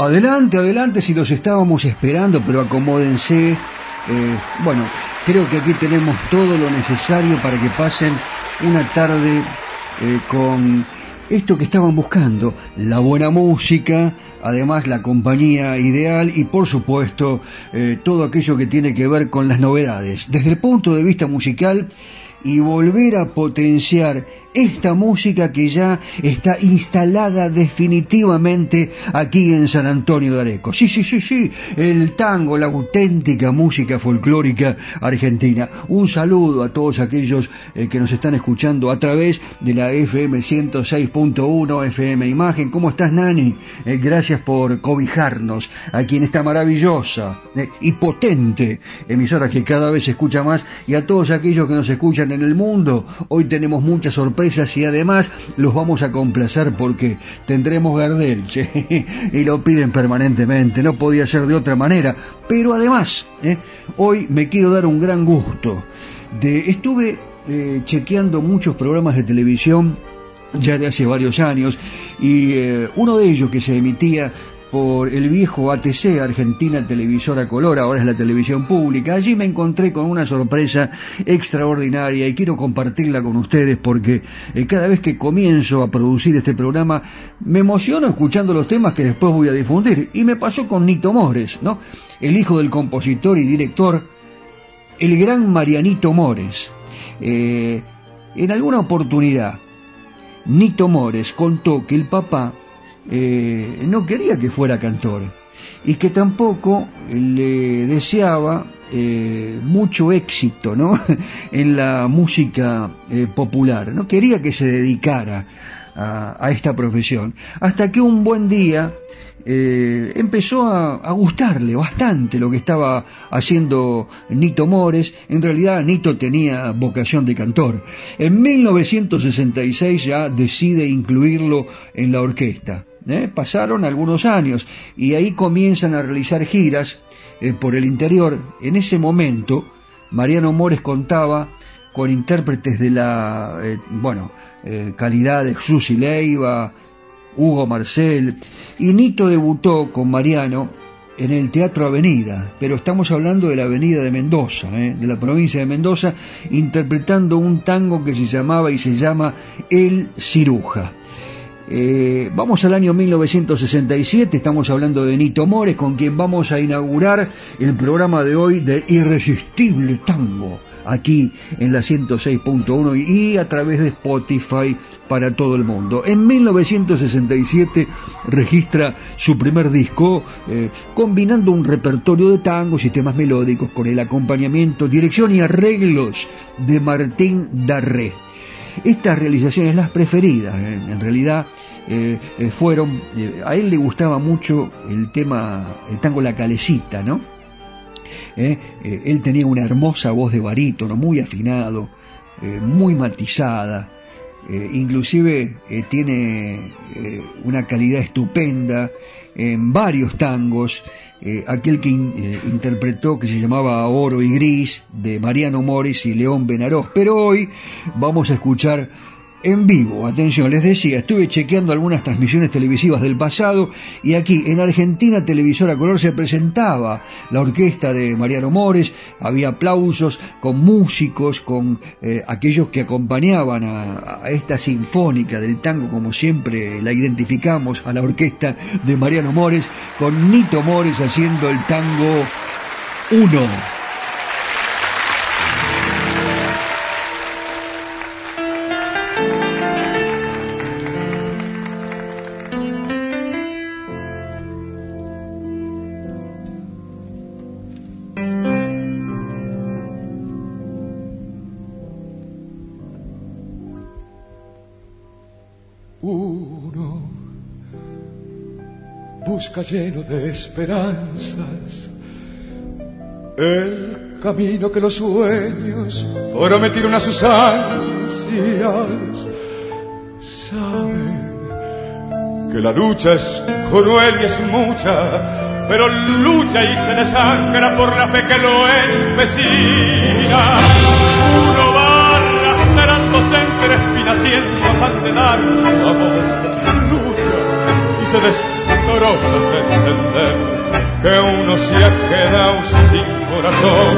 Adelante, adelante, si los estábamos esperando, pero acomódense. Eh, bueno, creo que aquí tenemos todo lo necesario para que pasen una tarde eh, con esto que estaban buscando, la buena música, además la compañía ideal y por supuesto eh, todo aquello que tiene que ver con las novedades. Desde el punto de vista musical y volver a potenciar esta música que ya está instalada definitivamente aquí en San Antonio de Areco. Sí, sí, sí, sí, el tango, la auténtica música folclórica argentina. Un saludo a todos aquellos eh, que nos están escuchando a través de la FM 106.1 FM Imagen. ¿Cómo estás, Nani? Eh, gracias por cobijarnos aquí en esta maravillosa eh, y potente emisora que cada vez se escucha más y a todos aquellos que nos escuchan en el mundo. Hoy tenemos muchas sorpresas y además los vamos a complacer porque tendremos Gardel y lo piden permanentemente, no podía ser de otra manera, pero además ¿eh? hoy me quiero dar un gran gusto de estuve eh, chequeando muchos programas de televisión ya de hace varios años y eh, uno de ellos que se emitía por el viejo ATC, Argentina Televisora Color, ahora es la televisión pública. Allí me encontré con una sorpresa extraordinaria y quiero compartirla con ustedes porque eh, cada vez que comienzo a producir este programa me emociono escuchando los temas que después voy a difundir. Y me pasó con Nito Mores, ¿no? El hijo del compositor y director, el gran Marianito Mores. Eh, en alguna oportunidad, Nito Mores contó que el papá eh, no quería que fuera cantor y que tampoco le deseaba eh, mucho éxito ¿no? en la música eh, popular. No quería que se dedicara a, esta profesión. Hasta que un buen día empezó a, gustarle bastante lo que estaba haciendo Nito Mores. En realidad Nito tenía vocación de cantor. En 1966 ya decide incluirlo en la orquesta. Pasaron algunos años y ahí comienzan a realizar giras eh, por el interior. En ese momento, Mariano Mores contaba con intérpretes de la, eh, bueno, eh, calidad de Susi Leiva, Hugo Marcel, y Nito debutó con Mariano en el Teatro Avenida, pero estamos hablando de la Avenida de Mendoza, de la provincia de Mendoza, interpretando un tango que se llamaba y se llama El Ciruja. Eh, vamos al año 1967, estamos hablando de Nito Mores, con quien vamos a inaugurar el programa de hoy de Irresistible Tango, aquí en la 106.1 y a través de Spotify para todo el mundo. En 1967 registra su primer disco, eh, combinando un repertorio de tangos y temas melódicos con el acompañamiento, dirección y arreglos de Martín Darré. Estas realizaciones las preferidas, ¿eh? en realidad eh, eh, fueron, a él le gustaba mucho el tema, el tango La Calecita, ¿no? él tenía una hermosa voz de barítono, muy afinado, muy matizada, inclusive tiene una calidad estupenda en varios tangos, eh, aquel que eh, interpretó que se llamaba Oro y Gris de Mariano Morris y León Benarós. Pero hoy vamos a escuchar en vivo. Atención, les decía, estuve chequeando algunas transmisiones televisivas del pasado y aquí en Argentina Televisora Color se presentaba la orquesta de Mariano Mores, había aplausos con músicos, con eh, aquellos que acompañaban a, a, esta sinfónica del tango como siempre la identificamos, a la orquesta de Mariano Mores, con Nito Mores haciendo el tango 1. Busca lleno de esperanzas el camino que los sueños prometieron a sus ansias. Sabe que la lucha es cruel y es mucha, pero lucha y se desangra por la fe que lo empecina. Uno va arrastrándose entre espinas y en su afán de dar su amor, lucha y se desangra de entender que uno se ha quedado sin corazón.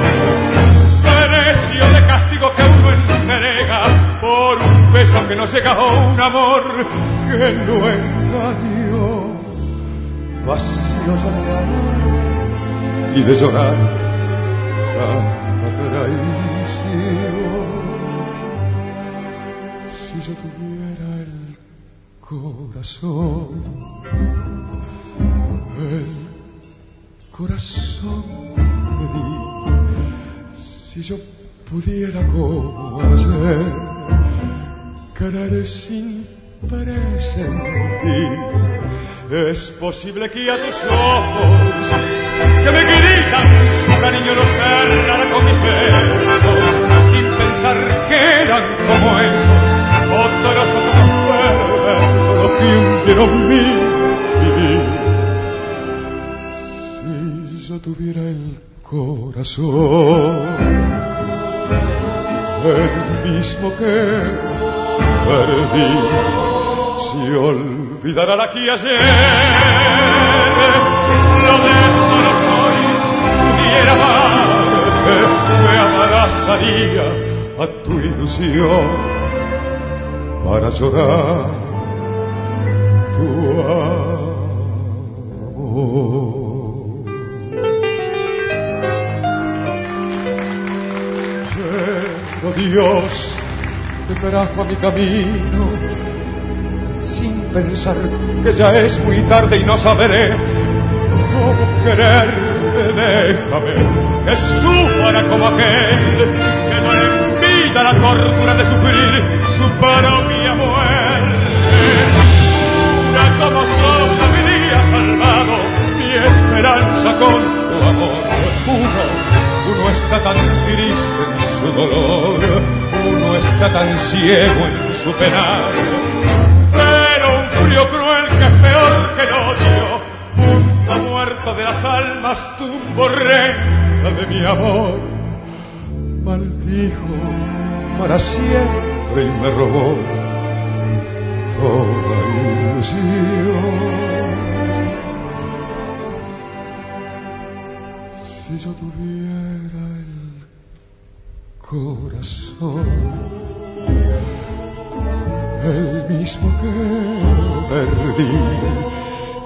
Precio de castigo que uno entrega por un beso que no se o un amor que lo engañó. Vacío y de llorar tanta traición. Si yo tuviera el corazón el corazón me di. Si yo pudiera como ayer querer sin presentir, es posible que a tus ojos que me gritan su cariño no cerrara con mi besos, sin pensar que eran como esos otros otros perversos que hundieron mi tuviera el corazón, el mismo que perdí, si olvidara la que ayer lo dejo soy, pudiera amarte, me abrazaría a tu ilusión para llorar Dios te trajo a mi camino sin pensar que ya es muy tarde y no sabré cómo quererte, déjame que sufra como aquel que no le invita la tortura de sufrir su propia muerte. Ya como mi día salvado, mi esperanza con tu amor. Uno está tan triste en su dolor, uno está tan ciego en su penar. Pero un frío cruel que es peor que el odio muerta de las almas, tumbo reina de mi amor. Maldijo para siempre y me robó toda ilusión. Si yo tuviera el corazón, el mismo que perdí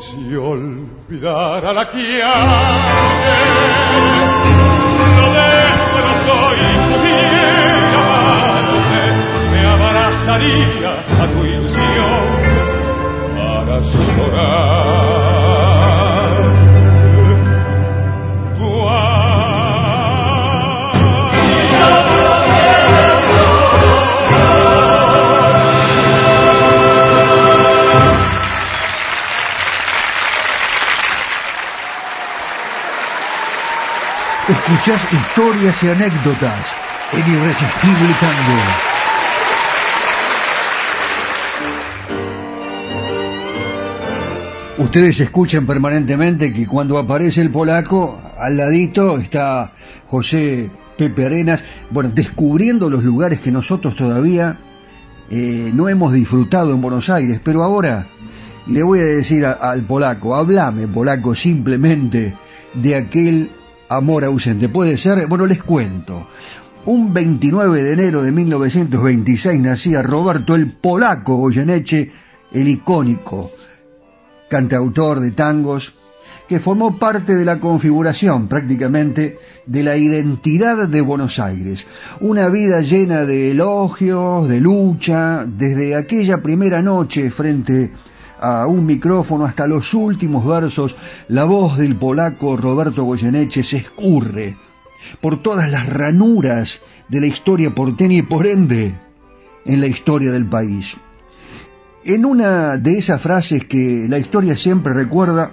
si olvidara la chiave lo dejo soy pudiera amarte me abrazaría a tu ilusión para llorar Escuchás historias y anécdotas en Irresistible Tango. Ustedes escuchan permanentemente que cuando aparece el polaco, al ladito está José Pepe Arenas, bueno, descubriendo los lugares que nosotros todavía eh, no hemos disfrutado en Buenos Aires, pero ahora le voy a decir al polaco, hablame polaco simplemente de aquel amor ausente. Puede ser, bueno, les cuento. Un 29 de enero de 1926 nacía Roberto el Polaco Goyeneche, el icónico cantautor de tangos, que formó parte de la configuración prácticamente de la identidad de Buenos Aires. Una vida llena de elogios, de lucha, desde aquella primera noche frente a un micrófono hasta los últimos versos, la voz del polaco Roberto Goyeneche se escurre por todas las ranuras de la historia porteña y por ende en la historia del país. En una de esas frases que la historia siempre recuerda,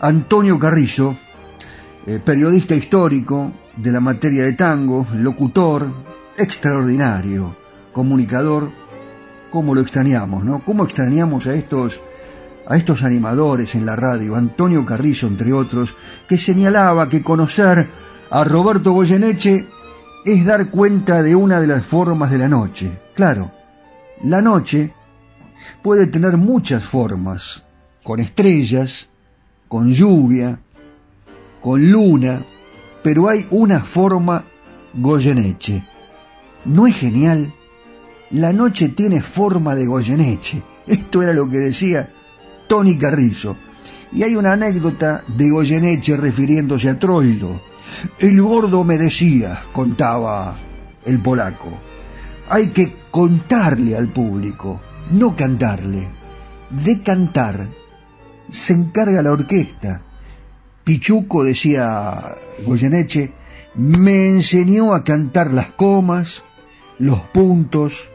Antonio Carrizo, eh, periodista histórico de la materia de tango, locutor, extraordinario, comunicador, cómo lo extrañamos, ¿no? ¿Cómo extrañamos a estos a estos animadores en la radio, Antonio Carrizo entre otros, que señalaba que conocer a Roberto Goyeneche es dar cuenta de una de las formas de la noche. Claro, la noche puede tener muchas formas, con estrellas, con lluvia, con luna, pero hay una forma Goyeneche. ¿No es genial? La noche tiene forma de Goyeneche. Esto era lo que decía Tony Carrizo. Y hay una anécdota de Goyeneche refiriéndose a Troilo. El gordo me decía, contaba el polaco, hay que contarle al público, no cantarle. De cantar se encarga la orquesta. Pichuco, decía Goyeneche, me enseñó a cantar las comas, los puntos,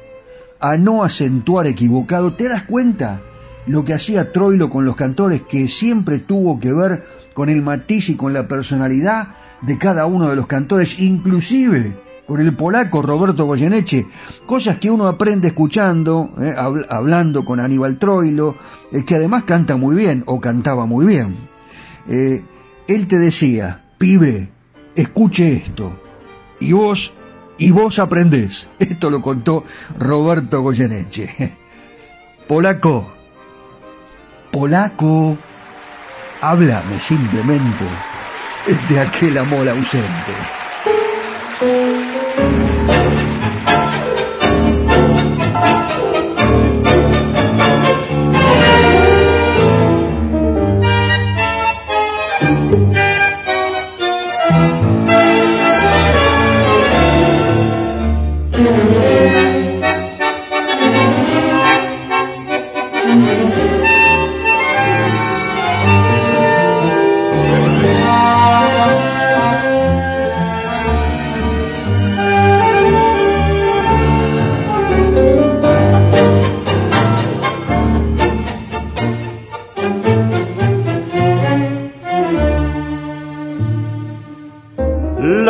a no acentuar equivocado. ¿Te das cuenta? Lo que hacía Troilo con los cantores, que siempre tuvo que ver con el matiz y con la personalidad de cada uno de los cantores, inclusive con el polaco Roberto Goyeneche, cosas que uno aprende escuchando, eh, habl- hablando con Aníbal Troilo, eh, que además canta muy bien, o cantaba muy bien. Eh, él te decía, pibe, escuche esto, y vos, y vos aprendés. Esto lo contó Roberto Goyeneche. Polaco, polaco, háblame simplemente de aquel amor ausente.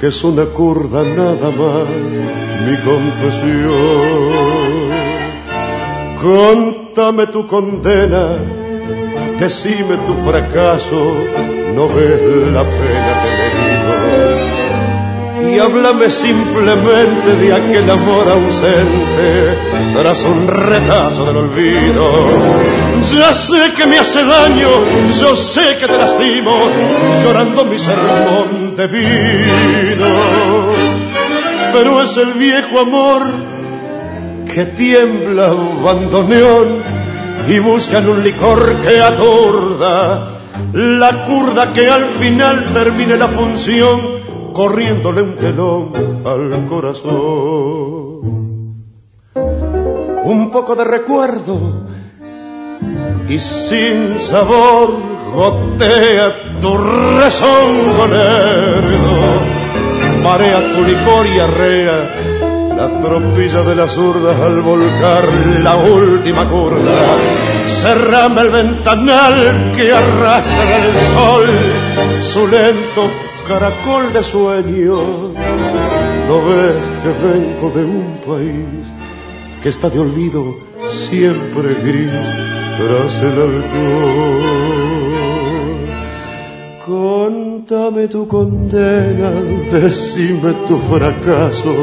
que es una curda nada más mi confesión. Contame tu condena, decime tu fracaso, no ves la pena y háblame simplemente de aquel amor ausente tras un retazo del olvido. Ya sé que me hace daño, yo sé que te lastimo, llorando mi sermón de vino. Pero es el viejo amor que tiembla bandoneón y buscan un licor que atorda la curda que al final termine la función corriéndole un telón al corazón. Un poco de recuerdo y sin sabor gotea tu rezongo negro, marea tu licor y arrea la tropilla de las urdas al volcar la última curva. Cerrame el ventanal que arrastra el sol, su lento caracol de sueño. No ves que vengo de un país que está de olvido siempre gris tras el alcohol. Contame tu condena, decime tu fracaso,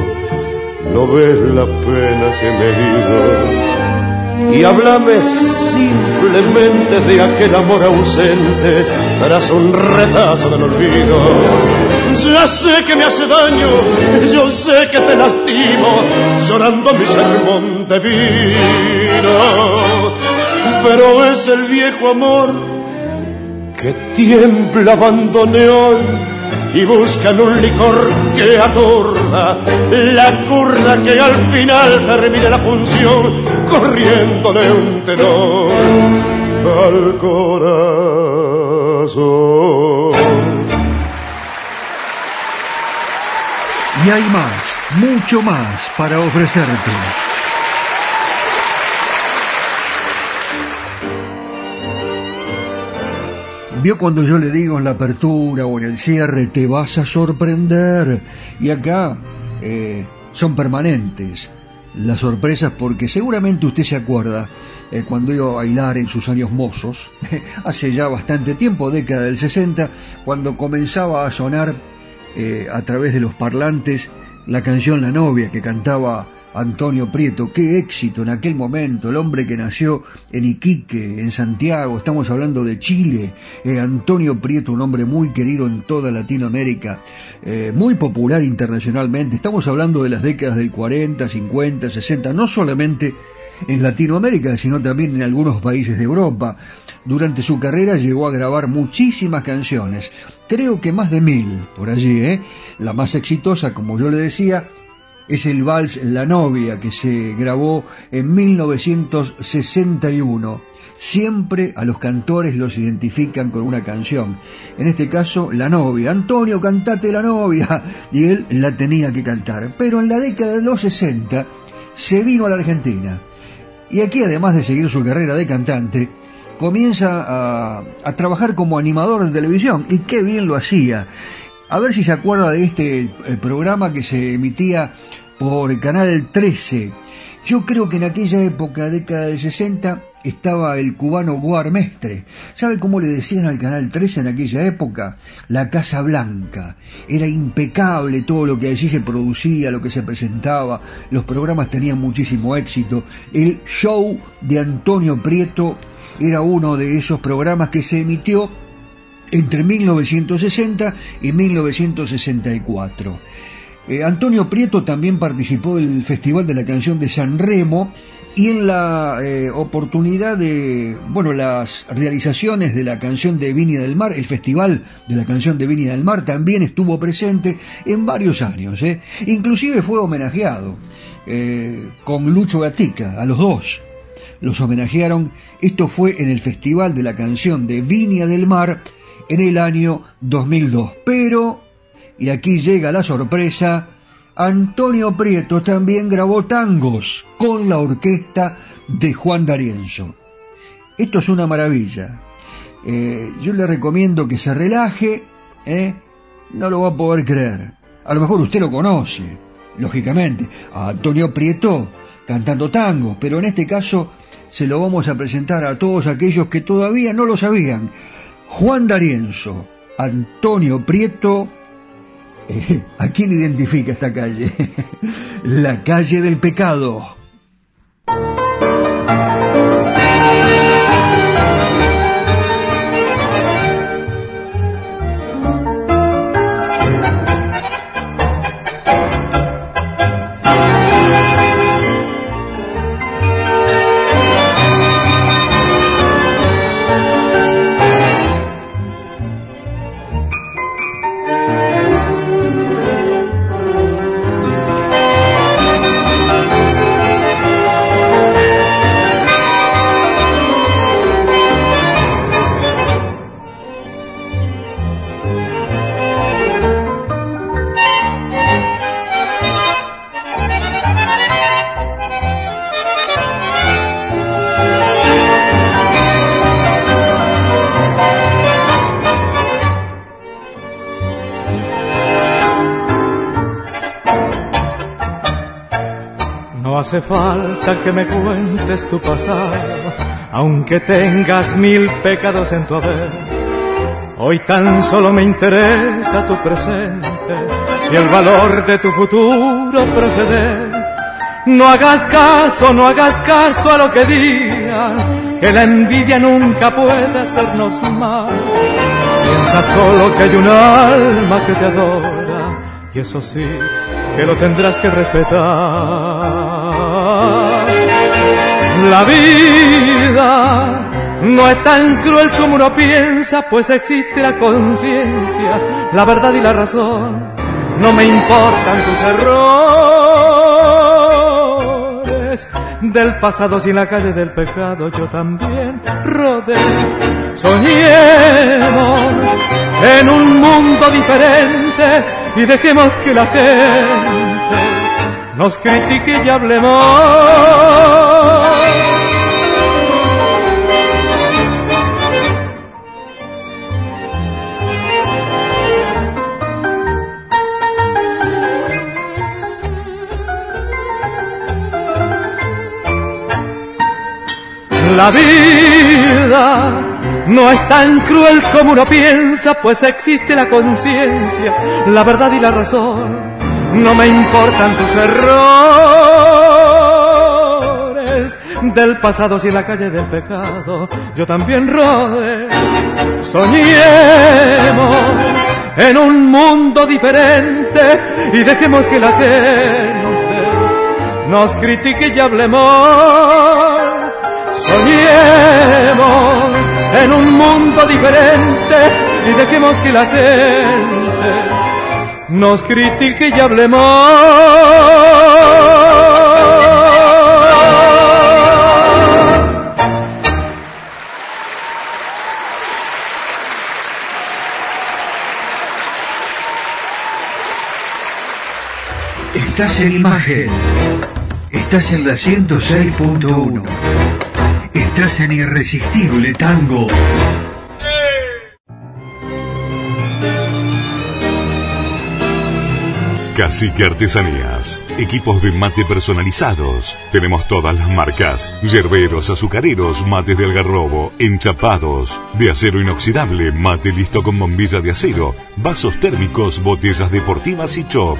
no ves la pena que me dio y háblame simplemente de aquel amor ausente tras un retazo del olvido. Ya sé que me hace daño, yo sé que te lastimo, llorando mi sermón de vino. Pero es el viejo amor que tiembla abandoneón y buscan un licor que atorda la curda que al final termine la función corriéndole un tenor al corazón. Y hay más, mucho más para ofrecerte. Vio cuando yo le digo en la apertura o en el cierre, te vas a sorprender. Y acá eh, son permanentes las sorpresas porque seguramente usted se acuerda eh, cuando iba a bailar en sus años mozos, hace ya bastante tiempo, década del 60, cuando comenzaba a sonar eh, a través de los parlantes la canción La novia que cantaba Antonio Prieto, qué éxito en aquel momento, el hombre que nació en Iquique, en Santiago, estamos hablando de Chile, eh, Antonio Prieto, un hombre muy querido en toda Latinoamérica, eh, muy popular internacionalmente, estamos hablando de las décadas del 40, 50, 60, no solamente en Latinoamérica, sino también en algunos países de Europa. Durante su carrera llegó a grabar muchísimas canciones, creo que más de mil por allí, ¿eh? La más exitosa, como yo le decía, es el vals La novia que se grabó en 1961. Siempre a los cantores los identifican con una canción. En este caso, La novia. Antonio, cantate La novia. Y él la tenía que cantar. Pero en la década de los 60 se vino a la Argentina. Y aquí, además de seguir su carrera de cantante, comienza a, a trabajar como animador de televisión. Y qué bien lo hacía. A ver si se acuerda de este eh, programa que se emitía por Canal 13. Yo creo que en aquella época, década del 60, estaba el cubano Guarmestre. ¿Sabe cómo le decían al Canal 13 en aquella época? La Casa Blanca. Era impecable todo lo que allí se producía, lo que se presentaba. Los programas tenían muchísimo éxito. El show de Antonio Prieto era uno de esos programas que se emitió entre 1960 y 1964. Eh, Antonio Prieto también participó del Festival de la Canción de San Remo y en la eh, oportunidad de, bueno, las realizaciones de la canción de Viña del Mar, el festival de la canción de Viña del Mar también estuvo presente en varios años, ¿eh? inclusive fue homenajeado con Lucho Gatica, a los dos. Los homenajearon, esto fue en el festival de la canción de Viña del Mar en el año 2002. Pero, y aquí llega la sorpresa, Antonio Prieto también grabó tangos con la orquesta de Juan D'Arienzo. Esto es una maravilla. Eh, yo le recomiendo que se relaje, ¿eh? no lo va a poder creer. A lo mejor usted lo conoce, lógicamente, a Antonio Prieto cantando tango, pero en este caso se lo vamos a presentar a todos aquellos que todavía no lo sabían. Juan D'Arienzo, Antonio Prieto, ¿A quién identifica esta calle? La calle del pecado. Hace falta que me cuentes tu pasado, aunque tengas mil pecados en tu haber. Hoy tan solo me interesa tu presente y el valor de tu futuro proceder. No hagas caso, no hagas caso a lo que digan, que la envidia nunca puede hacernos mal. Piensa solo que hay un alma que te adora, y eso sí, que lo tendrás que respetar. La vida no es tan cruel como uno piensa, pues existe la conciencia, la verdad y la razón. No me importan tus errores del pasado, si en la calle del pecado yo también rodé. Soñemos en un mundo diferente y dejemos que la gente nos critique y hablemos La vida no es tan cruel como uno piensa, pues existe la conciencia, la verdad y la razón. No me importan tus errores del pasado si en la calle del pecado yo también rode. Soñemos en un mundo diferente y dejemos que la gente nos critique y hablemos Soñemos en un mundo diferente y dejemos que la gente nos critique y hablemos. Estás en imagen. Estás en la 106.1. Estás en Irresistible Tango. Cacique Artesanías. Equipos de mate personalizados. Tenemos todas las marcas. Yerberos, azucareros, mates de algarrobo, enchapados, de acero inoxidable, mate listo con bombilla de acero, vasos térmicos, botellas deportivas y chop.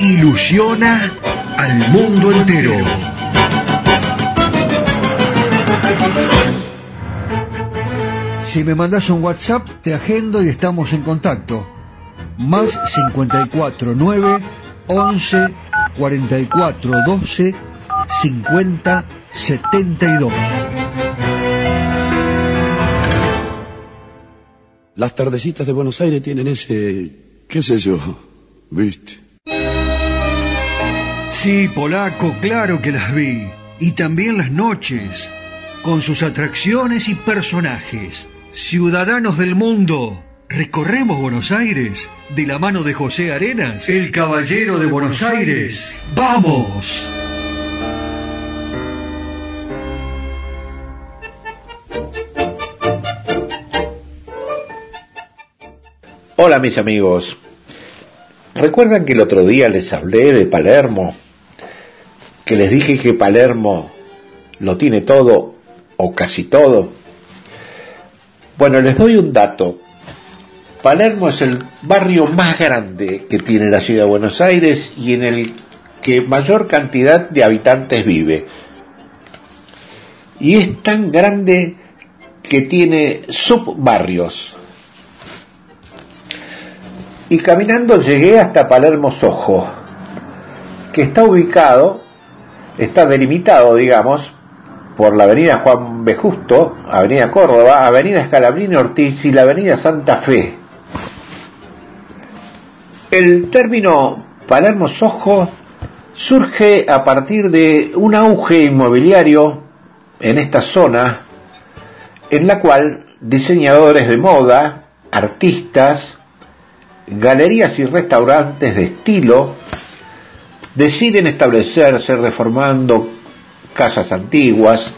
ilusiona al mundo entero. Si me mandas un WhatsApp, te agendo y estamos en contacto. Más 54 9 11 44 12 50 72. Las tardecitas de Buenos Aires tienen ese qué sé yo, viste. Sí, polaco, claro que las vi. Y también las noches, con sus atracciones y personajes. Ciudadanos del mundo, recorremos Buenos Aires de la mano de José Arenas, el caballero de Buenos Aires. ¡Vamos! Hola mis amigos. ¿Recuerdan que el otro día les hablé de Palermo? Que les dije que Palermo lo tiene todo o casi todo. Bueno, les doy un dato. Palermo es el barrio más grande que tiene la ciudad de Buenos Aires y en el que mayor cantidad de habitantes vive. Y es tan grande que tiene subbarrios y caminando llegué hasta Palermo Sojo, que está ubicado, está delimitado, digamos, por la avenida Juan B. Justo, avenida Córdoba, avenida Escalabrini Ortiz y la avenida Santa Fe. El término Palermo Sojo surge a partir de un auge inmobiliario en esta zona, en la cual diseñadores de moda, artistas, galerías y restaurantes de estilo deciden establecerse reformando casas antiguas,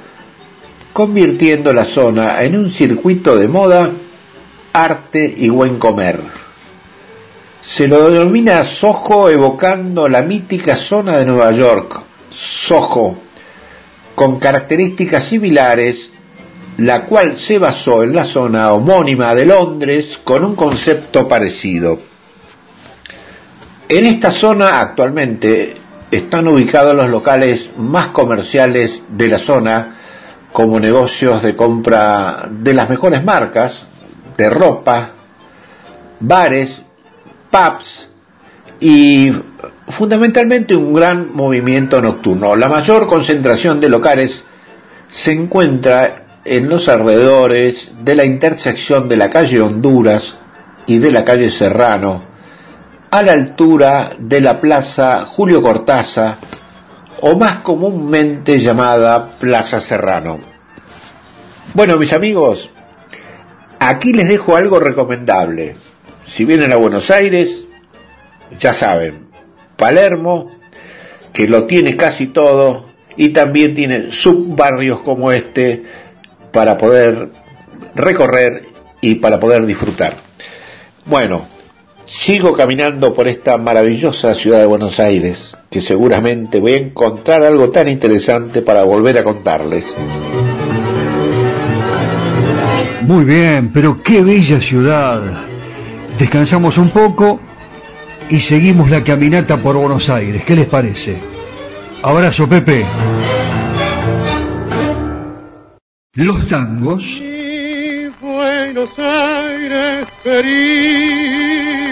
convirtiendo la zona en un circuito de moda, arte y buen comer. Se lo denomina Soho evocando la mítica zona de Nueva York, Soho, con características similares la cual se basó en la zona homónima de Londres con un concepto parecido. En esta zona actualmente están ubicados los locales más comerciales de la zona, como negocios de compra de las mejores marcas, de ropa, bares, pubs y fundamentalmente un gran movimiento nocturno. La mayor concentración de locales se encuentra en los alrededores de la intersección de la calle Honduras y de la calle Serrano, a la altura de la Plaza Julio Cortázar, o más comúnmente llamada Plaza Serrano. Bueno, mis amigos, aquí les dejo algo recomendable. Si vienen a Buenos Aires, ya saben, Palermo, que lo tiene casi todo, y también tiene subbarrios como este, para poder recorrer y para poder disfrutar. Bueno, sigo caminando por esta maravillosa ciudad de Buenos Aires, que seguramente voy a encontrar algo tan interesante para volver a contarles. Muy bien, pero qué bella ciudad. Descansamos un poco y seguimos la caminata por Buenos Aires. ¿Qué les parece? Abrazo, Pepe. Los tangos. Buenos Aires querido.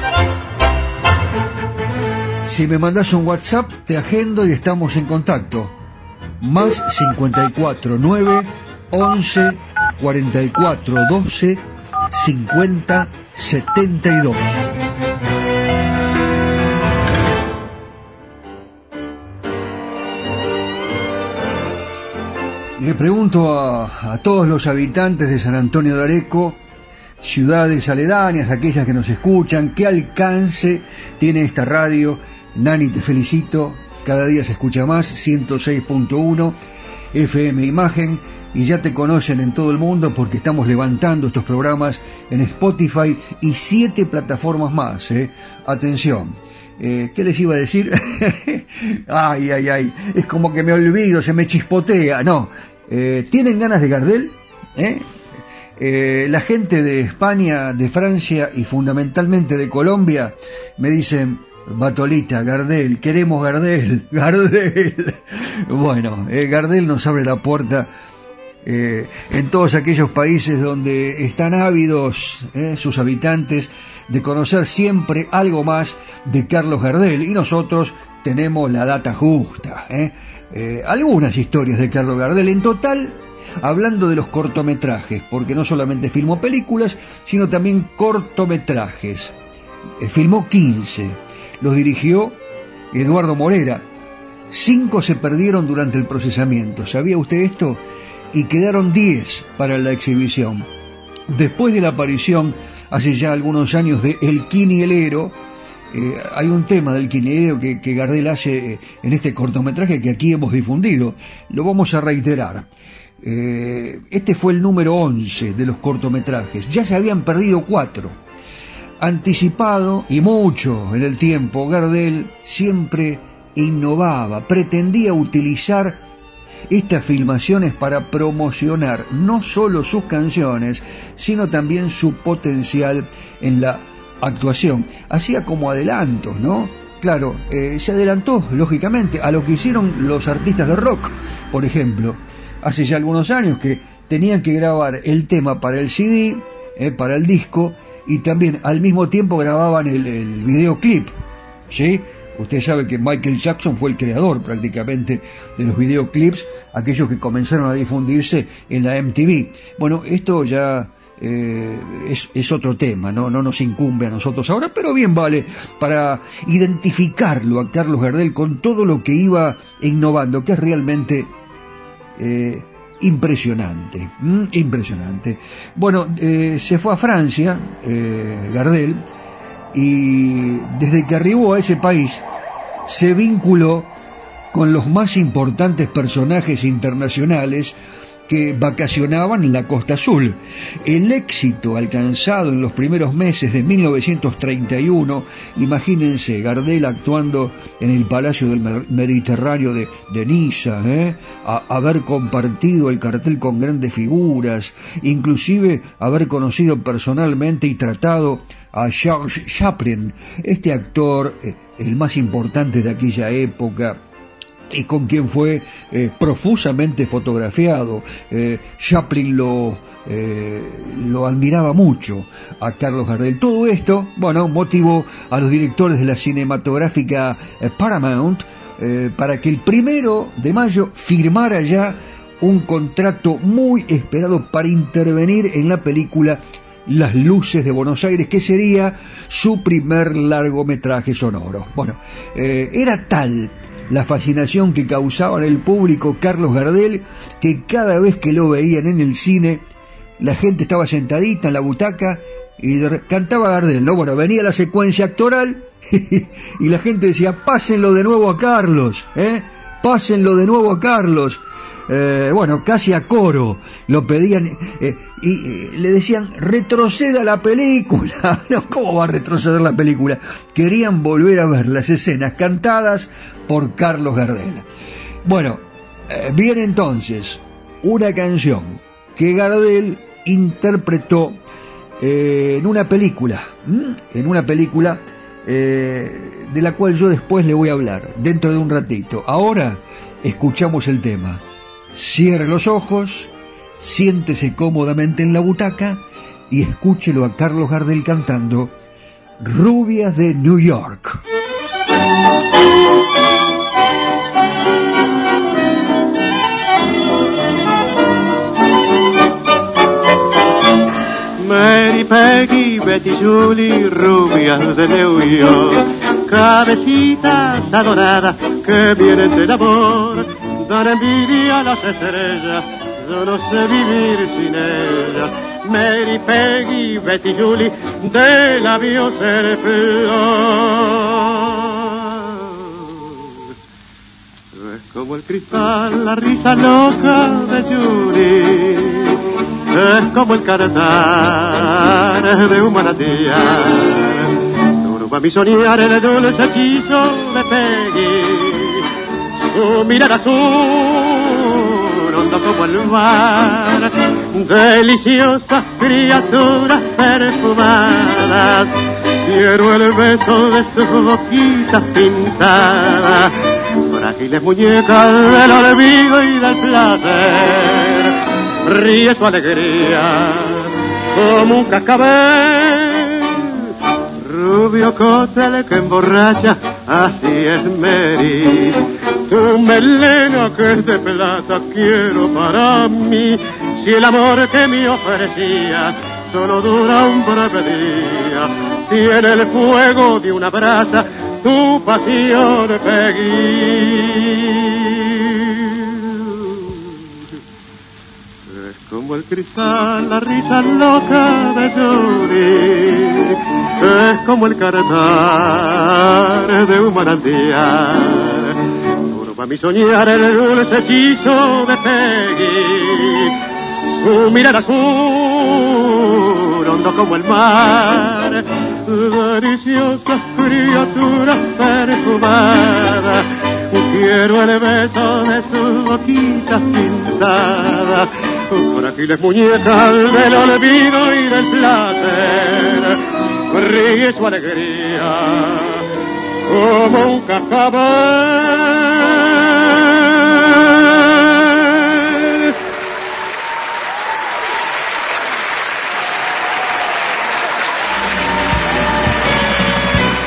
Si me mandas un WhatsApp, te agendo y estamos en contacto. Más 54 9 11 44 12 50 72. Le pregunto a, a, todos los habitantes de San Antonio de Areco, ciudades aledañas, aquellas que nos escuchan, qué alcance tiene esta radio. Nani, te felicito, cada día se escucha más, 106.1 FM Imagen, y ya te conocen en todo el mundo porque estamos levantando estos programas en Spotify y siete plataformas más. ¿eh? Atención. Eh, ¿Qué les iba a decir? ay, ay, ay. Es como que me olvido, se me chispotea. No. Eh, ¿Tienen ganas de Gardel? ¿Eh? Eh, la gente de España, de Francia y fundamentalmente de Colombia me dicen, Batolita, Gardel, queremos Gardel, Gardel. Bueno, eh, Gardel nos abre la puerta eh, en todos aquellos países donde están ávidos eh, sus habitantes de conocer siempre algo más de Carlos Gardel y nosotros tenemos la data justa. ¿eh? Algunas historias de Carlos Gardel en total hablando de los cortometrajes, porque no solamente filmó películas, sino también cortometrajes. Filmó 15, los dirigió Eduardo Morera. Cinco se perdieron durante el procesamiento, ¿sabía usted esto? Y quedaron 10 para la exhibición. Después de la aparición, hace ya algunos años, de El Quinielero, eh, hay un tema del quinielero que, que Gardel hace eh, en este cortometraje que aquí hemos difundido. Lo vamos a reiterar. Eh, este fue el número 11 de los cortometrajes. Ya se habían perdido cuatro. Anticipado y mucho en el tiempo, Gardel siempre innovaba, pretendía utilizar estas filmaciones para promocionar no solo sus canciones, sino también su potencial en la actuación. Hacía como adelantos, ¿no? Claro, eh, se adelantó, lógicamente, a lo que hicieron los artistas de rock, por ejemplo hace ya algunos años que tenían que grabar el tema para el CD, eh, para el disco, y también al mismo tiempo grababan el, videoclip. ¿sí? Usted sabe que Michael Jackson fue el creador prácticamente de los videoclips, aquellos que comenzaron a difundirse en la MTV. Bueno, esto ya eh, es, es, otro tema, ¿no? no nos incumbe a nosotros ahora, pero bien vale para identificarlo a Carlos Gardel con todo lo que iba innovando, que es realmente eh, impresionante, impresionante. Bueno, eh, se fue a Francia, eh, Gardel, y desde que arribó a ese país se vinculó con los más importantes personajes internacionales que vacacionaban en la Costa Azul. El éxito alcanzado en los primeros meses de 1931, imagínense Gardel actuando en el Palacio del Mediterráneo de, de Niza, ¿eh? Haber compartido el cartel con grandes figuras, inclusive haber conocido personalmente y tratado a Charles Chaplin, este actor, eh, el más importante de aquella época, y con quien fue eh, profusamente fotografiado. Eh, Chaplin lo, eh, lo admiraba mucho a Carlos Gardel. Todo esto, bueno, motivó a los directores de la cinematográfica Paramount para que el primero de mayo firmara ya un contrato muy esperado para intervenir en la película Las luces de Buenos Aires, que sería su primer largometraje sonoro. Bueno, era tal la fascinación que causaba en el público Carlos Gardel que cada vez que lo veían en el cine, la gente estaba sentadita en la butaca y cantaba Gardel, ¿no? Bueno, venía la secuencia actoral y la gente decía, pásenlo de nuevo a Carlos, ¿eh? Pásenlo de nuevo a Carlos. Eh, bueno, casi a coro lo pedían eh, y le decían, retroceda la película. ¿Cómo va a retroceder la película? Querían volver a ver las escenas cantadas por Carlos Gardel. Bueno, eh, bien entonces, una canción que Gardel interpretó en una película, en una película de la cual yo después le voy a hablar, dentro de un ratito. Ahora escuchamos el tema. Cierre los ojos, siéntese cómodamente en la butaca y escúchelo a Carlos Gardel cantando Rubias de New York. Mary, Peggy, Betty, Julie, rubias de New York, cabecitas adoradas que vienen del amor dan envidia a las estrellas, yo no sé vivir sin ellas. Mary, Peggy, Betty, Julie, de la ser Es como el cristal, la risa loca de Julie, es como el cantar de un manantial. Turba mi soñar el dulce hechizo de Peggy su mirar azul, hondo como el mar, deliciosas criaturas perfumadas, quiero el beso de sus boquitas pintadas, frágiles muñecas del olvido y del placer, ríe su alegría como un cascabel rubio cóctel que emborracha, así es Mary. Tu melena que es de plata quiero para mí, si el amor que me ofrecía solo dura un breve día, tiene el fuego de una brasa, tu pasión Peggy. Como el cristal, la risa loca de Yuri, es como el cantar de un manantial. Turba mi soñar el dulce hechizo de Peggy, su mirar azul, hondo como el mar, deliciosas criaturas perfumadas, quiero el beso de su boquita pintada frágiles muñecas del olvido y del placer, ríe su alegría como un cascabel.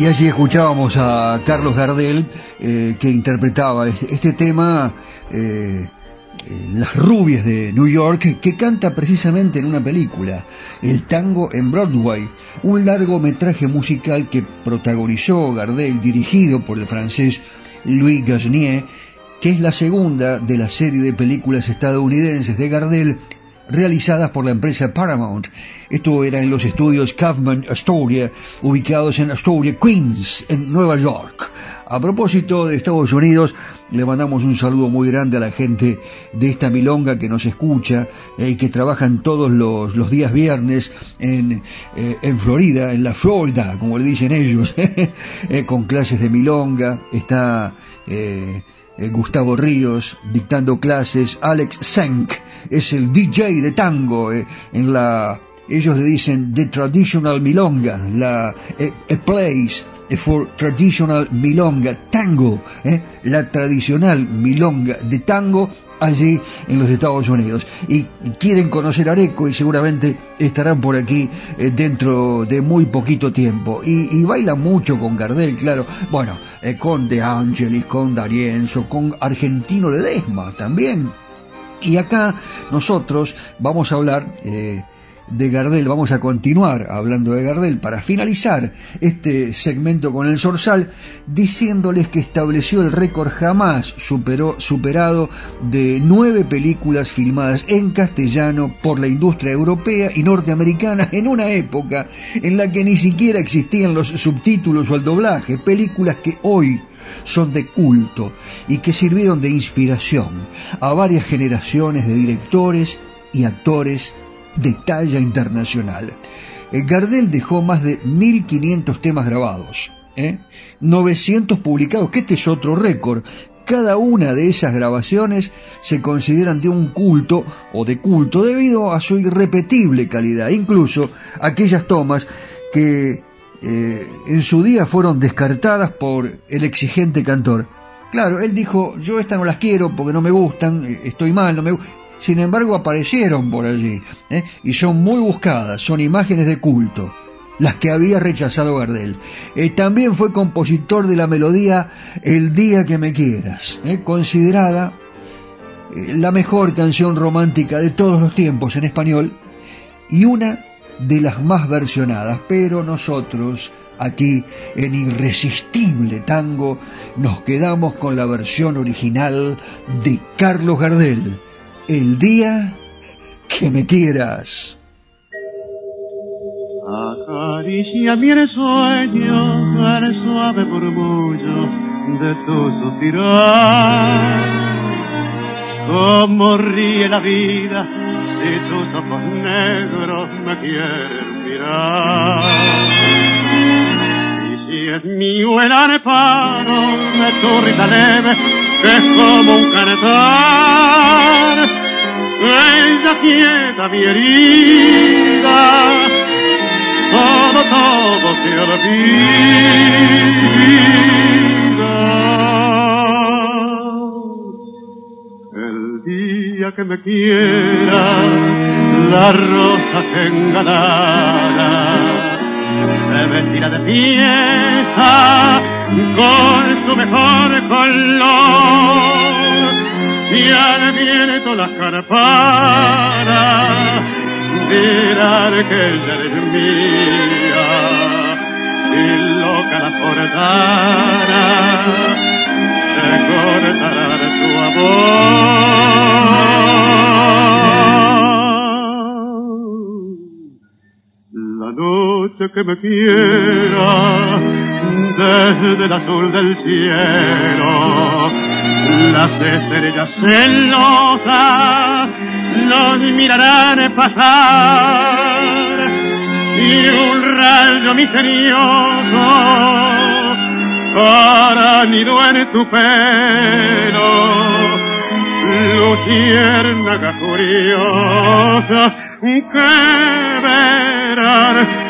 Y allí escuchábamos a Carlos Gardel eh, que interpretaba este, este tema eh, las rubias de New York, que canta precisamente en una película, El tango en Broadway, un largometraje musical que protagonizó Gardel, dirigido por el francés Louis Gasnier, que es la segunda de la serie de películas estadounidenses de Gardel realizadas por la empresa Paramount. Esto era en los estudios Kaufman Astoria, ubicados en Astoria, Queens, en Nueva York. A propósito de Estados Unidos, le mandamos un saludo muy grande a la gente de esta milonga que nos escucha eh, y que trabajan todos los, días viernes en, eh, en, Florida, en la Florida, como le dicen ellos, eh, con clases de milonga. Está Gustavo Ríos dictando clases, Alex Senk es el DJ de tango en la ellos le dicen The Traditional Milonga, la, eh, a place for Traditional Milonga, tango, eh, la tradicional milonga de tango allí en los Estados Unidos. Y quieren conocer Areco y seguramente estarán por aquí eh, dentro de muy poquito tiempo. Y, baila mucho con Gardel, claro. Bueno, eh, con De Angelis, con D'Arienzo, con Argentino Ledesma también. Y acá nosotros vamos a hablar eh, de Gardel, vamos a continuar hablando de Gardel para finalizar este segmento con el Sorsal, diciéndoles que estableció el récord jamás superó, superado de nueve películas filmadas en castellano por la industria europea y norteamericana en una época en la que ni siquiera existían los subtítulos o el doblaje, películas que hoy son de culto y que sirvieron de inspiración a varias generaciones de directores y actores de talla internacional. Eh, Gardel dejó más de 1.500 temas grabados, ¿eh? 900 publicados, que este es otro récord. Cada una de esas grabaciones se consideran de un culto o de culto debido a su irrepetible calidad, incluso aquellas tomas que eh, en su día fueron descartadas por el exigente cantor. Claro, él dijo, yo estas no las quiero porque no me gustan, eh, estoy mal, no me Sin embargo, aparecieron por allí ¿eh? y son muy buscadas, son imágenes de culto, las que había rechazado Gardel. Eh, también fue compositor de la melodía El día que me quieras, ¿eh? considerada la mejor canción romántica de todos los tiempos en español y una de las más versionadas, pero nosotros aquí en Irresistible Tango nos quedamos con la versión original de Carlos Gardel, El día que me quieras. Acaricia mi sueño al suave murmullo de tu suspirar. Cómo ríe la vida si tus ojos negros me quieren mirar. Y si es mío el areparo de tu risa leve, es como un canetar, ella quieta mi herida, todo, todo se olvida. El día que me quiera, la rosa se engalara, se vestirá de fiesta con su mejor color. Y al viento las carparas dirán que ella es mía y loca la portara se cortará su amor. La noche que me quiera desde el azul del cielo las estrellas celosas los mirarán pasar y un rayo misterioso para nido en tu pelo luciérnaga curiosa que verán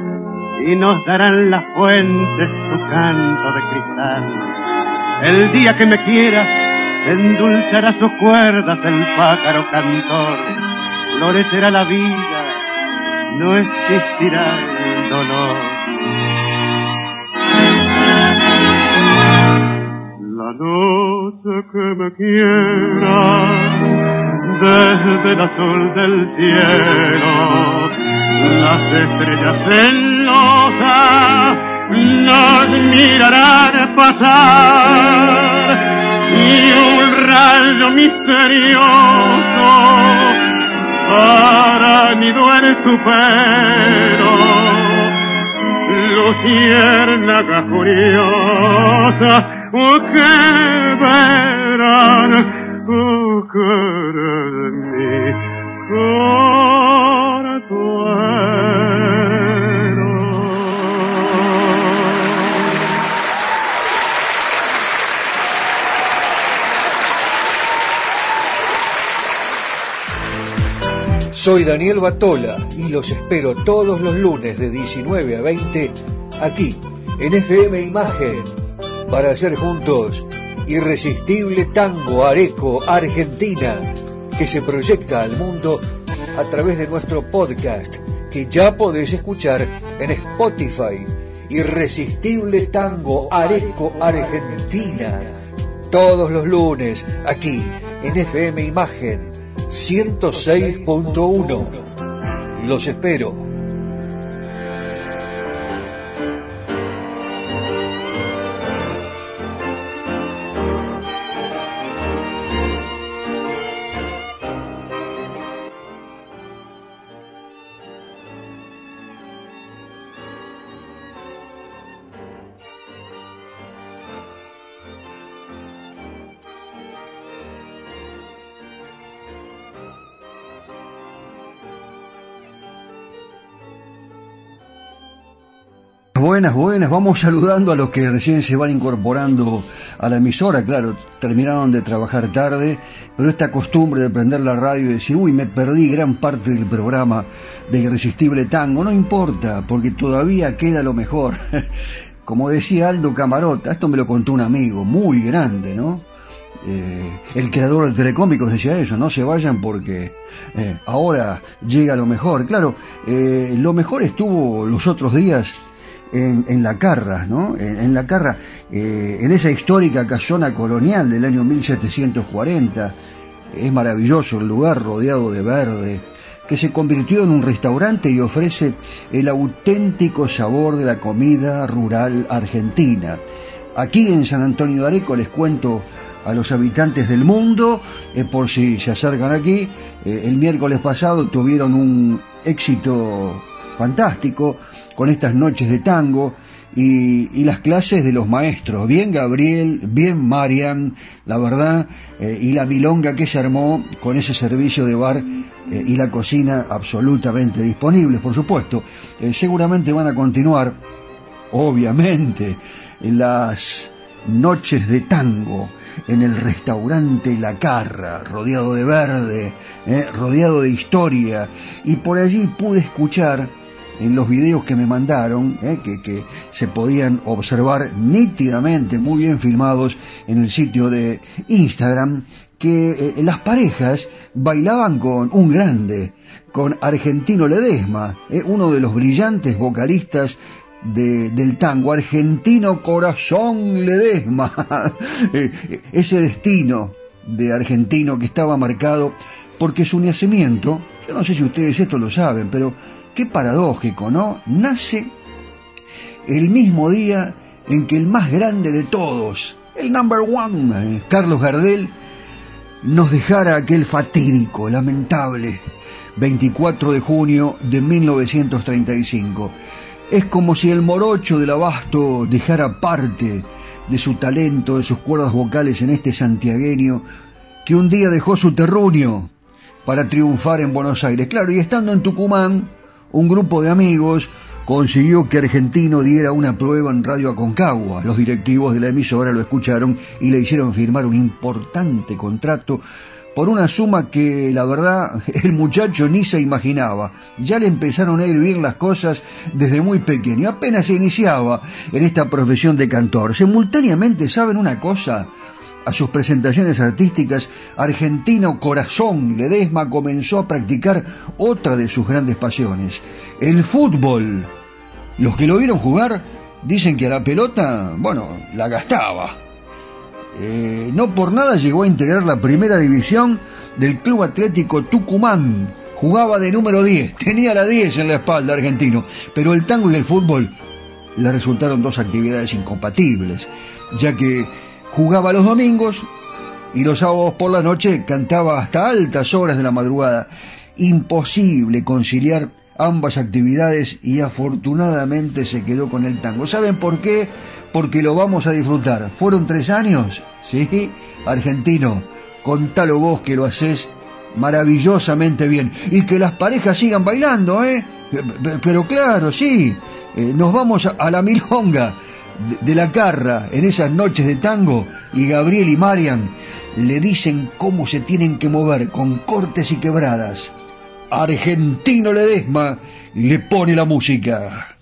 Y nos darán las fuentes su canto de cristal. El día que me quiera endulzará sus cuerdas el pájaro cantor. Florecerá la vida, no existirá el dolor. La noche que me quiera desde el azul del cielo, las estrellas celosas nos mirarán pasar y un rayo misterioso para nido en su pelo. Luciérnaga curiosa, oh, que verán, oh, que mi Soy Daniel Batola y los espero todos los lunes de 19 a 20 aquí en FM Imagen para hacer juntos Irresistible Tango Areco Argentina que se proyecta al mundo a través de nuestro podcast que ya podés escuchar en Spotify. Irresistible Tango Areco Argentina. Todos los lunes aquí en FM Imagen 106.1. Los espero. Buenas, buenas. Vamos saludando a los que recién se van incorporando a la emisora. Claro, terminaron de trabajar tarde, pero esta costumbre de prender la radio y decir, uy, me perdí gran parte del programa de Irresistible Tango, no importa, porque todavía queda lo mejor. Como decía Aldo Camarota, esto me lo contó un amigo muy grande, ¿no? Eh, el creador de Telecómicos decía eso, no se vayan porque eh, ahora llega lo mejor. Claro, eh, lo mejor estuvo los otros días en, La Carra, ¿no? En, La Carra, eh, en esa histórica casona colonial del año 1740. Es maravilloso el lugar rodeado de verde, que se convirtió en un restaurante y ofrece el auténtico sabor de la comida rural argentina. Aquí en San Antonio de Areco les cuento a los habitantes del mundo, eh, por si se acercan aquí, eh, el miércoles pasado tuvieron un éxito fantástico con estas noches de tango y, las clases de los maestros, bien Gabriel, bien Marian, la verdad, eh, y la milonga que se armó con ese servicio de bar eh, y la cocina absolutamente disponibles, por supuesto. Eh, seguramente van a continuar, obviamente, las noches de tango en el restaurante La Carra, rodeado de verde, rodeado de historia, y por allí pude escuchar en los videos que me mandaron, eh, que, se podían observar nítidamente, muy bien filmados en el sitio de Instagram, que eh, las parejas bailaban con un grande, con Argentino Ledesma, eh, uno de los brillantes vocalistas del tango, Argentino Corazón Ledesma, ese destino de argentino que estaba marcado porque su nacimiento, yo no sé si ustedes esto lo saben, pero Qué paradójico, ¿no? Nace el mismo día en que el más grande de todos, el number one, eh, Carlos Gardel, nos dejara aquel fatídico, lamentable 24 de junio de 1935. Es como si el morocho del abasto dejara parte de su talento, de sus cuerdas vocales en este santiagueño que un día dejó su terruño para triunfar en Buenos Aires. Claro, y estando en Tucumán, un grupo de amigos consiguió que Argentino diera una prueba en Radio Aconcagua. Los directivos de la emisora lo escucharon y le hicieron firmar un importante contrato por una suma que la verdad el muchacho ni se imaginaba. Ya le empezaron a hervir las cosas desde muy pequeño, apenas se iniciaba en esta profesión de cantor. Simultáneamente, ¿saben una cosa? A sus presentaciones artísticas, Argentino Corazón Ledesma comenzó a practicar otra de sus grandes pasiones, el fútbol. Los que lo vieron jugar dicen que a la pelota, bueno, la gastaba. Eh, no por nada llegó a integrar la primera división del Club Atlético Tucumán. Jugaba de número 10, tenía la 10 en la espalda argentino, pero el tango y el fútbol le resultaron dos actividades incompatibles, ya que jugaba los domingos y los sábados por la noche cantaba hasta altas horas de la madrugada. Imposible conciliar ambas actividades y afortunadamente se quedó con el tango. ¿Saben por qué? Porque lo vamos a disfrutar. ¿Fueron tres años? Sí, argentino, contalo vos que lo haces maravillosamente bien. Y que las parejas sigan bailando, ¿eh? Pero claro, sí, eh, nos vamos a la milonga de la carra en esas noches de tango y Gabriel y Marian le dicen cómo se tienen que mover con cortes y quebradas. Argentino Ledesma le pone la música.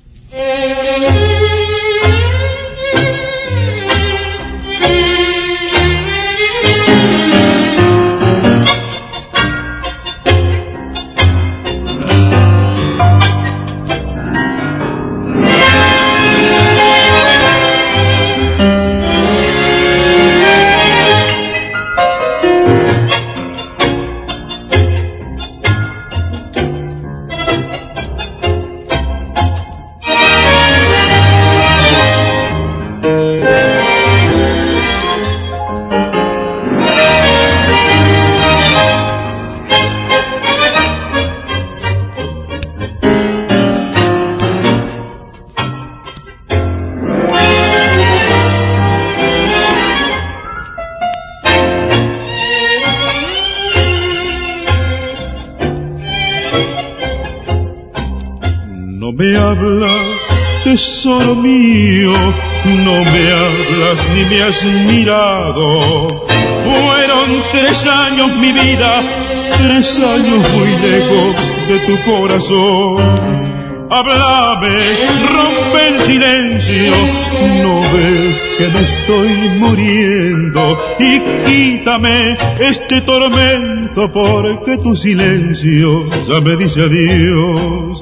Tesoro mío, no me hablas ni me has mirado. Fueron tres años mi vida, tres años muy lejos de tu corazón. Háblame, rompe el silencio, no ves que me estoy muriendo y quítame este tormento porque tu silencio ya me dice adiós.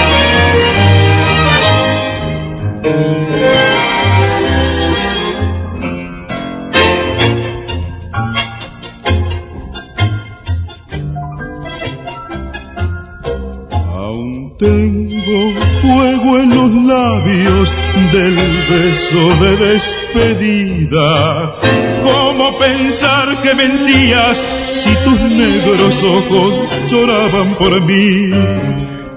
Tengo fuego en los labios del beso de despedida. ¿Cómo pensar que mentías si tus negros ojos lloraban por mí?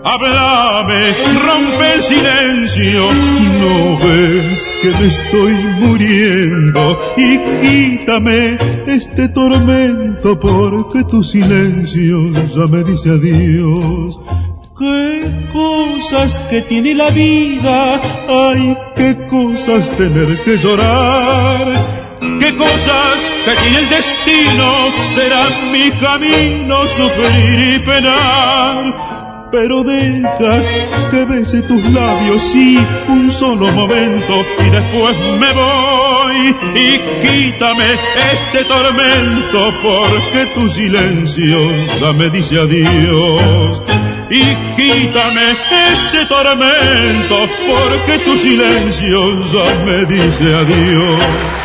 Háblame, rompe el silencio. No ves que me estoy muriendo y quítame este tormento porque tu silencio ya me dice adiós. Qué cosas que tiene la vida, ay, qué cosas tener que llorar. Qué cosas que tiene el destino, será mi camino sufrir y penar pero deja que bese tus labios, sí, un solo momento, y después me voy, y quítame este tormento, porque tu silencio ya me dice adiós. Y quítame este tormento, porque tu silencio ya me dice adiós.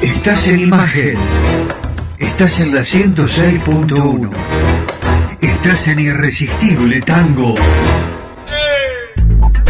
Estás en imagen. Estás en la 106.1. Estás en Irresistible Tango.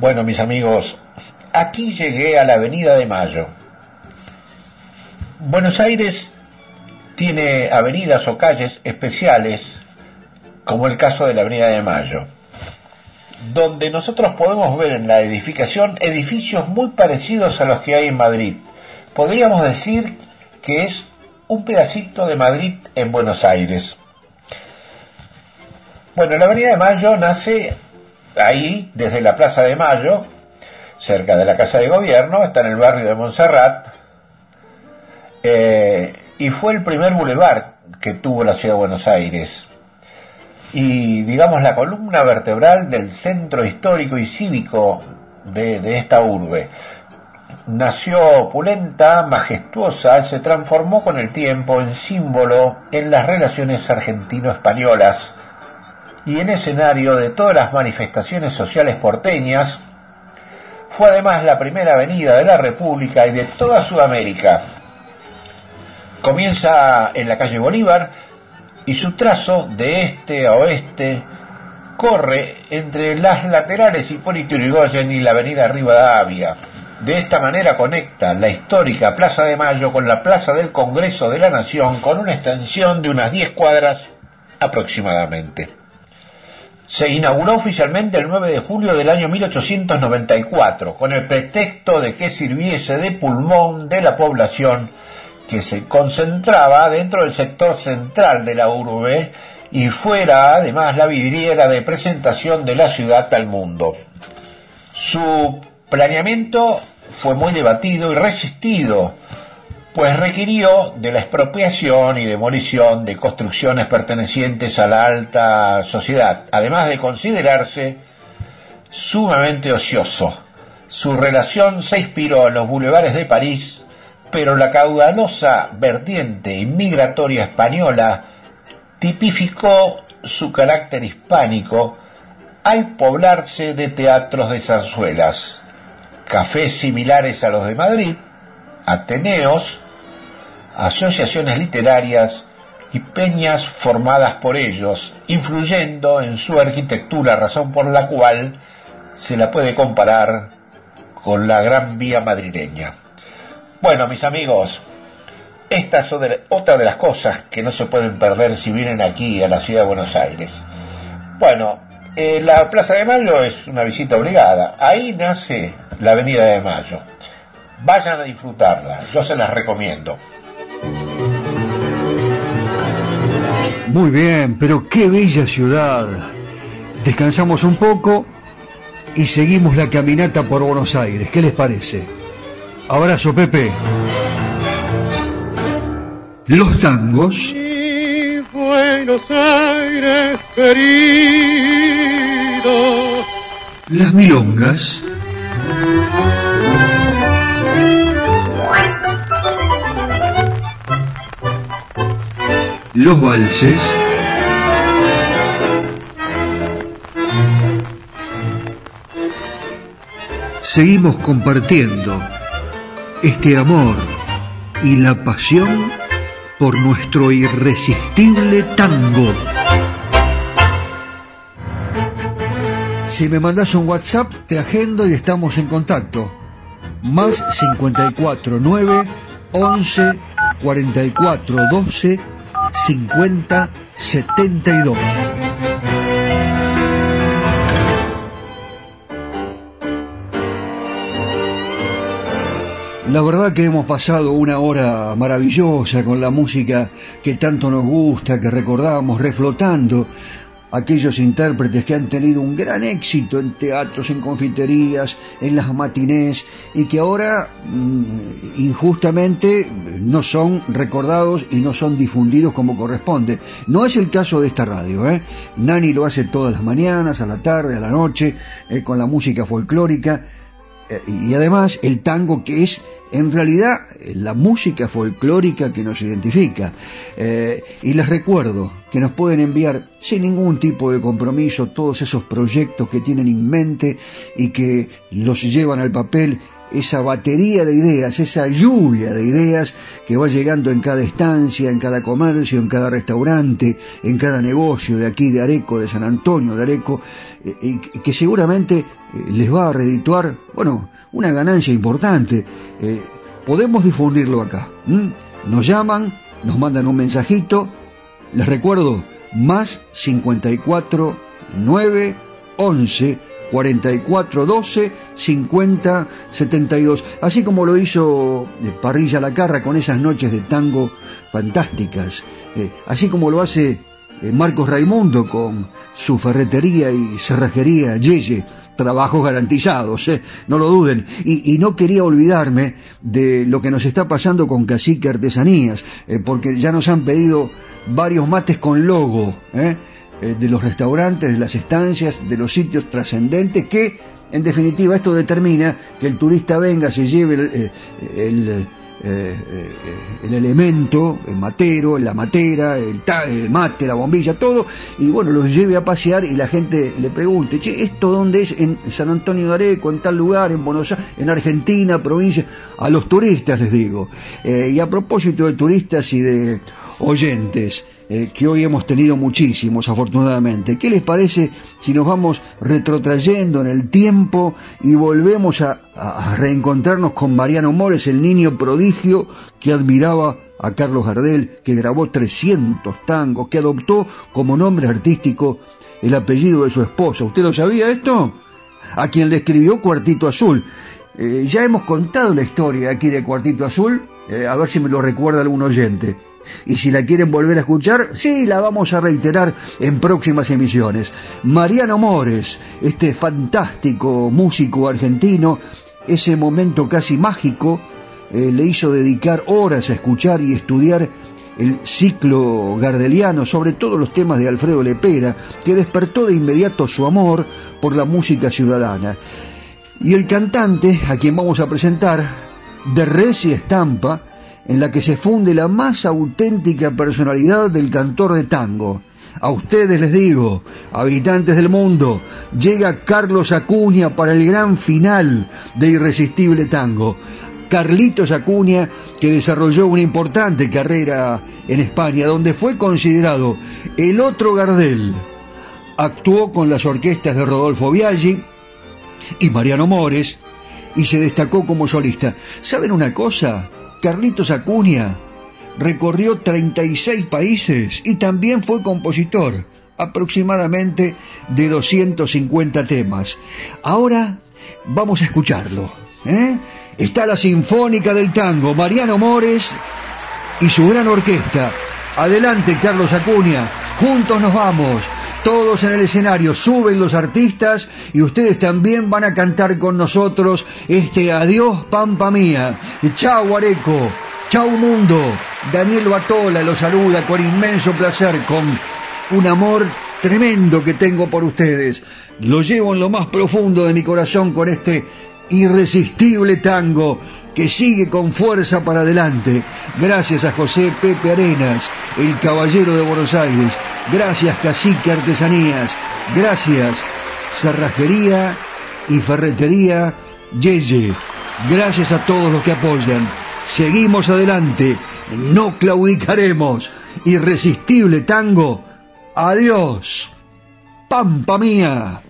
Bueno, mis amigos, aquí llegué a la Avenida de Mayo. Buenos Aires tiene avenidas o calles especiales, como el caso de la Avenida de Mayo, donde nosotros podemos ver en la edificación edificios muy parecidos a los que hay en Madrid. Podríamos decir que es un pedacito de Madrid en Buenos Aires. Bueno, la Avenida de Mayo nace ahí, desde la Plaza de Mayo, cerca de la Casa de Gobierno, está en el barrio de Montserrat, eh, y fue el primer bulevar que tuvo la ciudad de Buenos Aires. Y digamos la columna vertebral del centro histórico y cívico de, de esta urbe. Nació opulenta, majestuosa, se transformó con el tiempo en símbolo en las relaciones argentino-españolas, y en escenario de todas las manifestaciones sociales porteñas, fue además la primera avenida de la República y de toda Sudamérica. Comienza en la calle Bolívar y su trazo de este a oeste corre entre las laterales Hipólito Yrigoyen y la avenida Rivadavia. De esta manera conecta la histórica Plaza de Mayo con la Plaza del Congreso de la Nación con una extensión de unas 10 cuadras aproximadamente se inauguró oficialmente el 9 de julio del año 1894, con el pretexto de que sirviese de pulmón de la población que se concentraba dentro del sector central de la urbe y fuera además la vidriera de presentación de la ciudad al mundo. Su planeamiento fue muy debatido y resistido pues requirió de la expropiación y demolición de construcciones pertenecientes a la alta sociedad, además de considerarse sumamente ocioso. Su relación se inspiró en los bulevares de París, pero la caudalosa vertiente inmigratoria española tipificó su carácter hispánico al poblarse de teatros de zarzuelas, cafés similares a los de Madrid, ateneos, asociaciones literarias y peñas formadas por ellos, influyendo en su arquitectura, razón por la cual se la puede comparar con la Gran Vía madrileña. Bueno, mis amigos, esta es otra de las cosas que no se pueden perder si vienen aquí a la ciudad de Buenos Aires. Bueno, eh, la Plaza de Mayo es una visita obligada. Ahí nace la Avenida de Mayo. Vayan a disfrutarla, yo se las recomiendo. Muy bien, pero qué bella ciudad. Descansamos un poco y seguimos la caminata por Buenos Aires. ¿Qué les parece? Abrazo, Pepe. Los tangos. Y Buenos Aires querido. Las milongas. Los valses. Seguimos compartiendo este amor y la pasión por nuestro irresistible tango. Si me mandas un WhatsApp, te agendo y estamos en contacto. Más 54 9 11 44 12 50 72. La verdad que hemos pasado una hora maravillosa con la música que tanto nos gusta, que recordamos, reflotando aquellos intérpretes que han tenido un gran éxito en teatros, en confiterías, en las matinés y que ahora mm, injustamente no son recordados y no son difundidos como corresponde. No es el caso de esta radio, ¿eh? Nani lo hace todas las mañanas, a la tarde, a la noche, eh, con la música folclórica y además el tango que es en realidad la música folclórica que nos identifica. Eh, y les recuerdo que nos pueden enviar sin ningún tipo de compromiso todos esos proyectos que tienen en mente y que los llevan al papel esa batería de ideas, esa lluvia de ideas que va llegando en cada estancia, en cada comercio, en cada restaurante, en cada negocio de aquí, de Areco, de San Antonio, de Areco, eh, y que seguramente eh, les va a redituar, bueno, una ganancia importante. Eh, podemos difundirlo acá. Nos llaman, nos mandan un mensajito, les recuerdo, más 54 9 11 44 12 50 72. Así como lo hizo eh, Parrilla La Carra con esas noches de tango fantásticas. Eh, así como lo hace eh, Marcos Raimundo con su ferretería y cerrajería Yeye. Trabajos garantizados, no lo duden. Y, y, no quería olvidarme de lo que nos está pasando con Cacique Artesanías, porque ya nos han pedido varios mates con logo. ¿eh? Eh, de los restaurantes, de las estancias, de los sitios trascendentes que, en definitiva, esto determina que el turista venga, se lleve el, eh, el, eh, el elemento, el matero, la matera, el, mate, la bombilla, todo, y bueno, los lleve a pasear y la gente le pregunte, che, ¿esto dónde es? En San Antonio de Areco, en tal lugar, en Buenos Aires, en Argentina, provincia, a los turistas les digo. y a propósito de turistas y de oyentes, eh, que hoy hemos tenido muchísimos, afortunadamente. ¿Qué les parece si nos vamos retrotrayendo en el tiempo y volvemos a, reencontrarnos con Mariano Mores, el niño prodigio que admiraba a Carlos Gardel, que grabó 300 tangos, que adoptó como nombre artístico el apellido de su esposa? ¿Usted lo sabía esto? A quien le escribió Cuartito Azul. Eh, ya hemos contado la historia aquí de Cuartito Azul, eh, a ver si me lo recuerda algún oyente. Y si la quieren volver a escuchar, sí, la vamos a reiterar en próximas emisiones. Mariano Mores, este fantástico músico argentino, ese momento casi mágico, eh, le hizo dedicar horas a escuchar y estudiar el ciclo gardeliano, sobre todo los temas de Alfredo Lepera, que despertó de inmediato su amor por la música ciudadana. Y el cantante, a quien vamos a presentar, de recia estampa, en la que se funde la más auténtica personalidad del cantor de tango. A ustedes les digo, habitantes del mundo, llega Carlos Acuña para el gran final de Irresistible Tango. Carlitos Acuña, que desarrolló una importante carrera en España, donde fue considerado el otro Gardel. Actuó con las orquestas de Rodolfo Biaggi y Mariano Mores y se destacó como solista. ¿Saben una cosa? Carlitos Acuña recorrió 36 países y también fue compositor, aproximadamente de 250 temas. Ahora vamos a escucharlo. ¿eh? Está la Sinfónica del Tango, Mariano Mores y su gran orquesta. Adelante, Carlos Acuña, juntos nos vamos. Todos en el escenario, suben los artistas y ustedes también van a cantar con nosotros este Adiós Pampa Mía. Chau Areco, chau mundo. Daniel Batola lo saluda con inmenso placer, con un amor tremendo que tengo por ustedes. Lo llevo en lo más profundo de mi corazón con este irresistible tango que sigue con fuerza para adelante. Gracias a José Pepe Arenas, el caballero de Buenos Aires. Gracias Cacique Artesanías. Gracias Cerrajería y Ferretería Yeye. Gracias a todos los que apoyan. Seguimos adelante. No claudicaremos. Irresistible tango. Adiós. Pampa mía.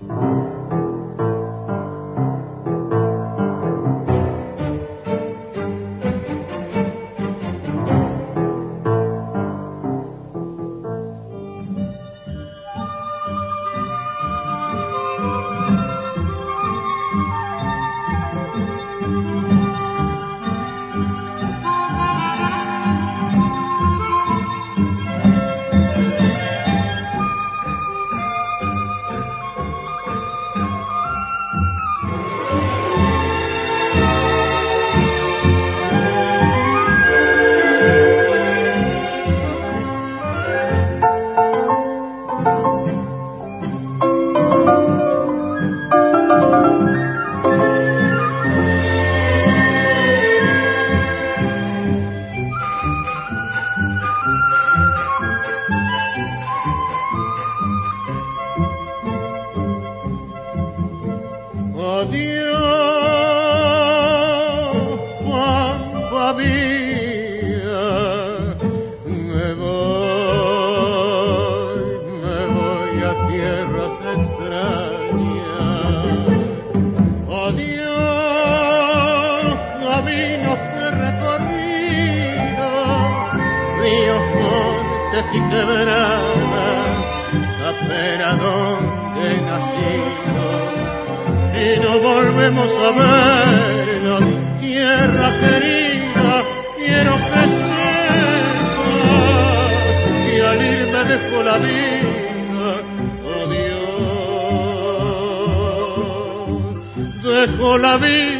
pobres y quebradas, la pena donde he nacido. Si no volvemos a vernos, tierra querida, quiero que sepas que al irme dejo la vida, oh Dios, dejo la vida.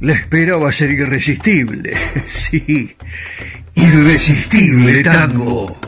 la espera va a ser irresistible. Sí, irresistible tango.